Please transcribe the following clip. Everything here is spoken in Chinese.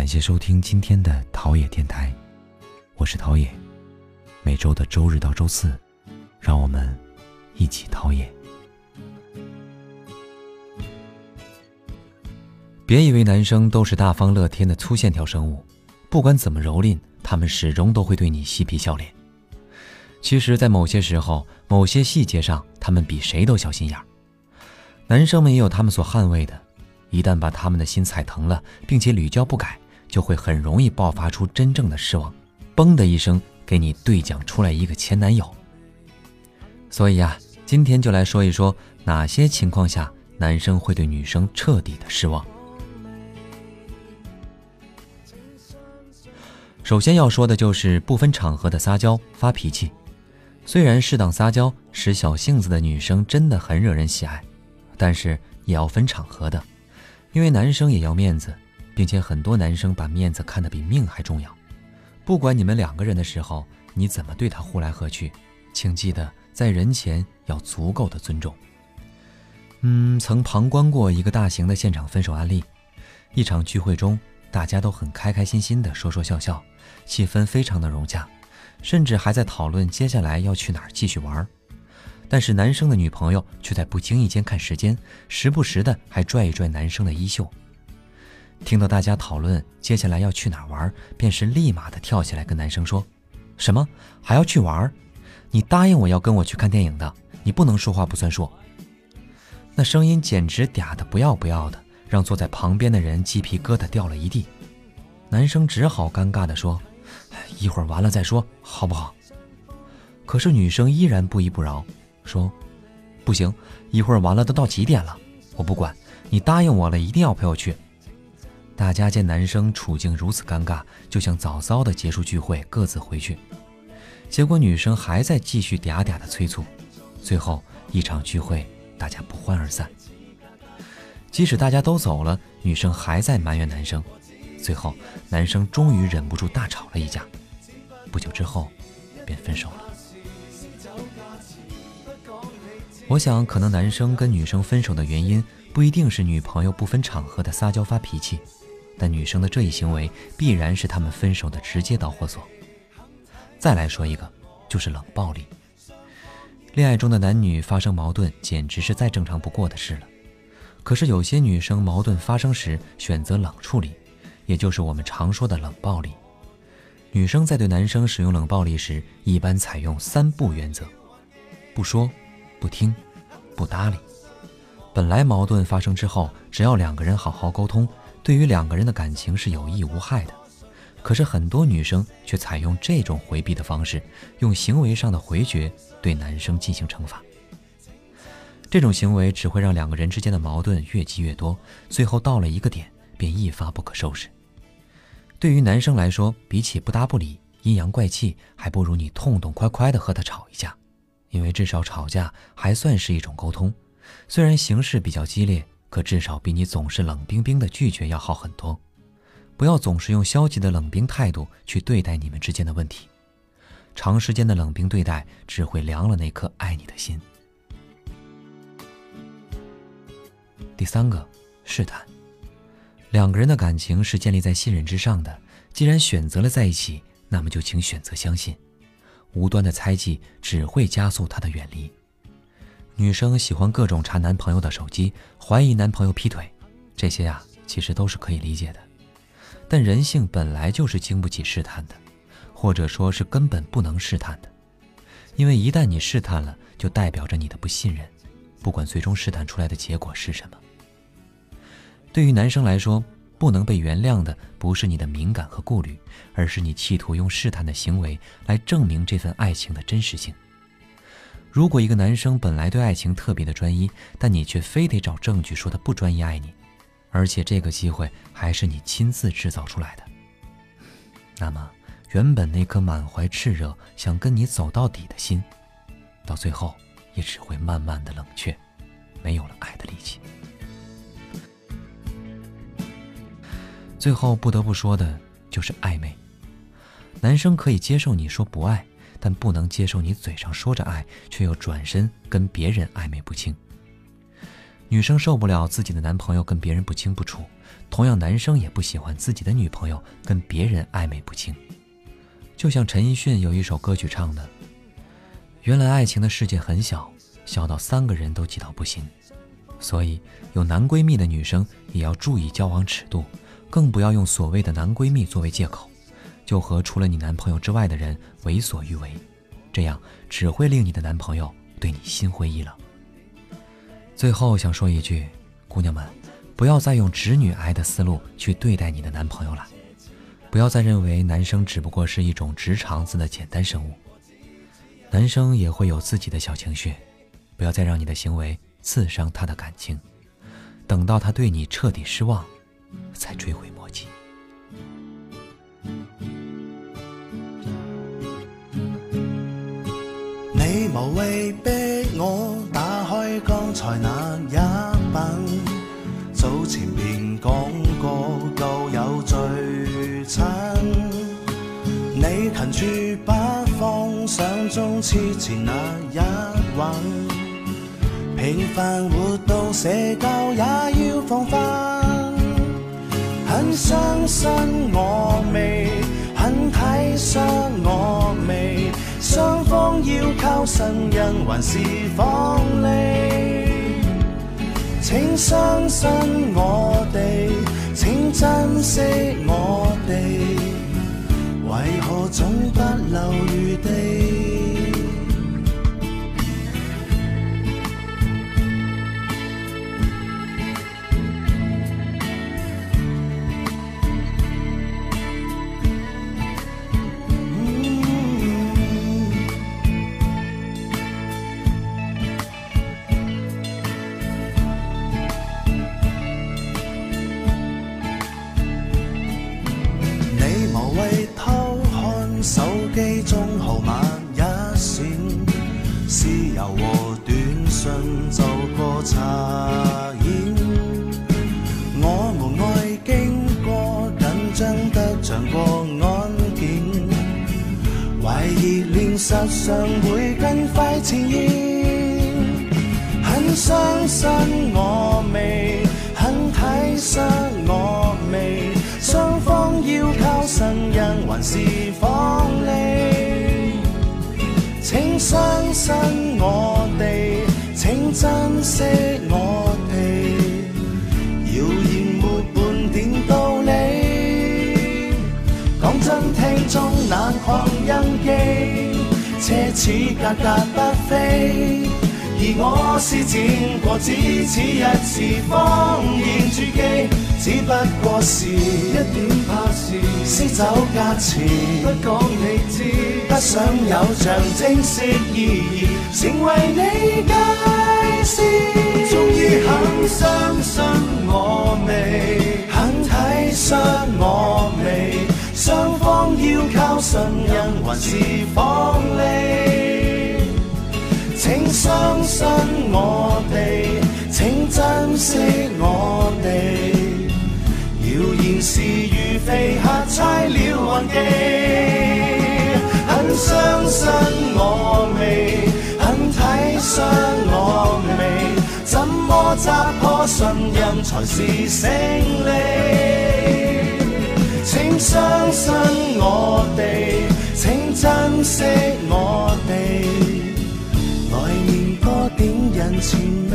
感谢收听今天的陶冶电台，我是陶冶。每周的周日到周四，让我们一起陶冶。别以为男生都是大方乐天的粗线条生物，不管怎么蹂躏，他们始终都会对你嬉皮笑脸。其实，在某些时候、某些细节上，他们比谁都小心眼儿。男生们也有他们所捍卫的，一旦把他们的心踩疼了，并且屡教不改。就会很容易爆发出真正的失望，嘣的一声给你对讲出来一个前男友。所以啊，今天就来说一说哪些情况下男生会对女生彻底的失望。首先要说的就是不分场合的撒娇发脾气。虽然适当撒娇使小性子的女生真的很惹人喜爱，但是也要分场合的，因为男生也要面子。并且很多男生把面子看得比命还重要。不管你们两个人的时候，你怎么对他呼来喝去，请记得在人前要足够的尊重。嗯，曾旁观过一个大型的现场分手案例。一场聚会中，大家都很开开心心的说说笑笑，气氛非常的融洽，甚至还在讨论接下来要去哪儿继续玩。但是男生的女朋友却在不经意间看时间，时不时的还拽一拽男生的衣袖。听到大家讨论接下来要去哪玩，便是立马的跳起来跟男生说：“什么还要去玩？你答应我要跟我去看电影的，你不能说话不算数。”那声音简直嗲的不要不要的，让坐在旁边的人鸡皮疙瘩掉了一地。男生只好尴尬的说：“一会儿完了再说，好不好？”可是女生依然不依不饶，说：“不行，一会儿完了都到几点了？我不管，你答应我了，一定要陪我去。”大家见男生处境如此尴尬，就想早早的结束聚会，各自回去。结果女生还在继续嗲嗲的催促，最后一场聚会，大家不欢而散。即使大家都走了，女生还在埋怨男生。最后，男生终于忍不住大吵了一架，不久之后，便分手了。我想，可能男生跟女生分手的原因，不一定是女朋友不分场合的撒娇发脾气。但女生的这一行为必然是他们分手的直接导火索。再来说一个，就是冷暴力。恋爱中的男女发生矛盾，简直是再正常不过的事了。可是有些女生矛盾发生时选择冷处理，也就是我们常说的冷暴力。女生在对男生使用冷暴力时，一般采用三不原则：不说、不听、不搭理。本来矛盾发生之后，只要两个人好好沟通。对于两个人的感情是有益无害的，可是很多女生却采用这种回避的方式，用行为上的回绝对男生进行惩罚。这种行为只会让两个人之间的矛盾越积越多，最后到了一个点便一发不可收拾。对于男生来说，比起不搭不理、阴阳怪气，还不如你痛痛快快的和他吵一架，因为至少吵架还算是一种沟通，虽然形式比较激烈。可至少比你总是冷冰冰的拒绝要好很多。不要总是用消极的冷冰态度去对待你们之间的问题，长时间的冷冰对待只会凉了那颗爱你的心。第三个，试探。两个人的感情是建立在信任之上的，既然选择了在一起，那么就请选择相信。无端的猜忌只会加速他的远离。女生喜欢各种查男朋友的手机，怀疑男朋友劈腿，这些呀其实都是可以理解的。但人性本来就是经不起试探的，或者说是根本不能试探的，因为一旦你试探了，就代表着你的不信任，不管最终试探出来的结果是什么。对于男生来说，不能被原谅的不是你的敏感和顾虑，而是你企图用试探的行为来证明这份爱情的真实性。如果一个男生本来对爱情特别的专一，但你却非得找证据说他不专一爱你，而且这个机会还是你亲自制造出来的，那么原本那颗满怀炽热想跟你走到底的心，到最后也只会慢慢的冷却，没有了爱的力气。最后不得不说的就是暧昧，男生可以接受你说不爱。但不能接受你嘴上说着爱，却又转身跟别人暧昧不清。女生受不了自己的男朋友跟别人不清不楚，同样男生也不喜欢自己的女朋友跟别人暧昧不清。就像陈奕迅有一首歌曲唱的：“原来爱情的世界很小，小到三个人都挤到不行。”所以，有男闺蜜的女生也要注意交往尺度，更不要用所谓的男闺蜜作为借口，就和除了你男朋友之外的人为所欲为，这样只会令你的男朋友对你心灰意冷。最后想说一句，姑娘们，不要再用直女癌的思路去对待你的男朋友了，不要再认为男生只不过是一种直肠子的简单生物，男生也会有自己的小情绪，不要再让你的行为。刺伤他的感情，等到他对你彻底失望，才追回你无谓逼我打开刚才那一品，早前便讲过旧有最亲。你近住不放，想中痴缠那一吻。平凡活动社交也要防范，很相信靠信任还是放你？请相信我哋，请珍惜我哋，为何总不留余地？和短信做过查验我们爱经过紧张得像过安检怀疑练实上会更快呈现很伤心我未很体恤我未。双方要靠信任还是否相信我哋，请珍惜我哋，谣言没半点道理。讲真，听中那狂印记。奢侈格格不菲，而我是展过只此一次谎言注记，只不过是一点怕事，撕走价钱，不讲你知，不想有象征式意义，成为你界线。终于肯相信我未，肯体恤我未。双方要靠信任还是放利？请相信我哋，请珍惜我哋。是如飞客猜了忘记，很相信我未，很体恤我未，怎么砸破信任才是胜利？请相信我哋，请珍惜我哋，来年多点人情。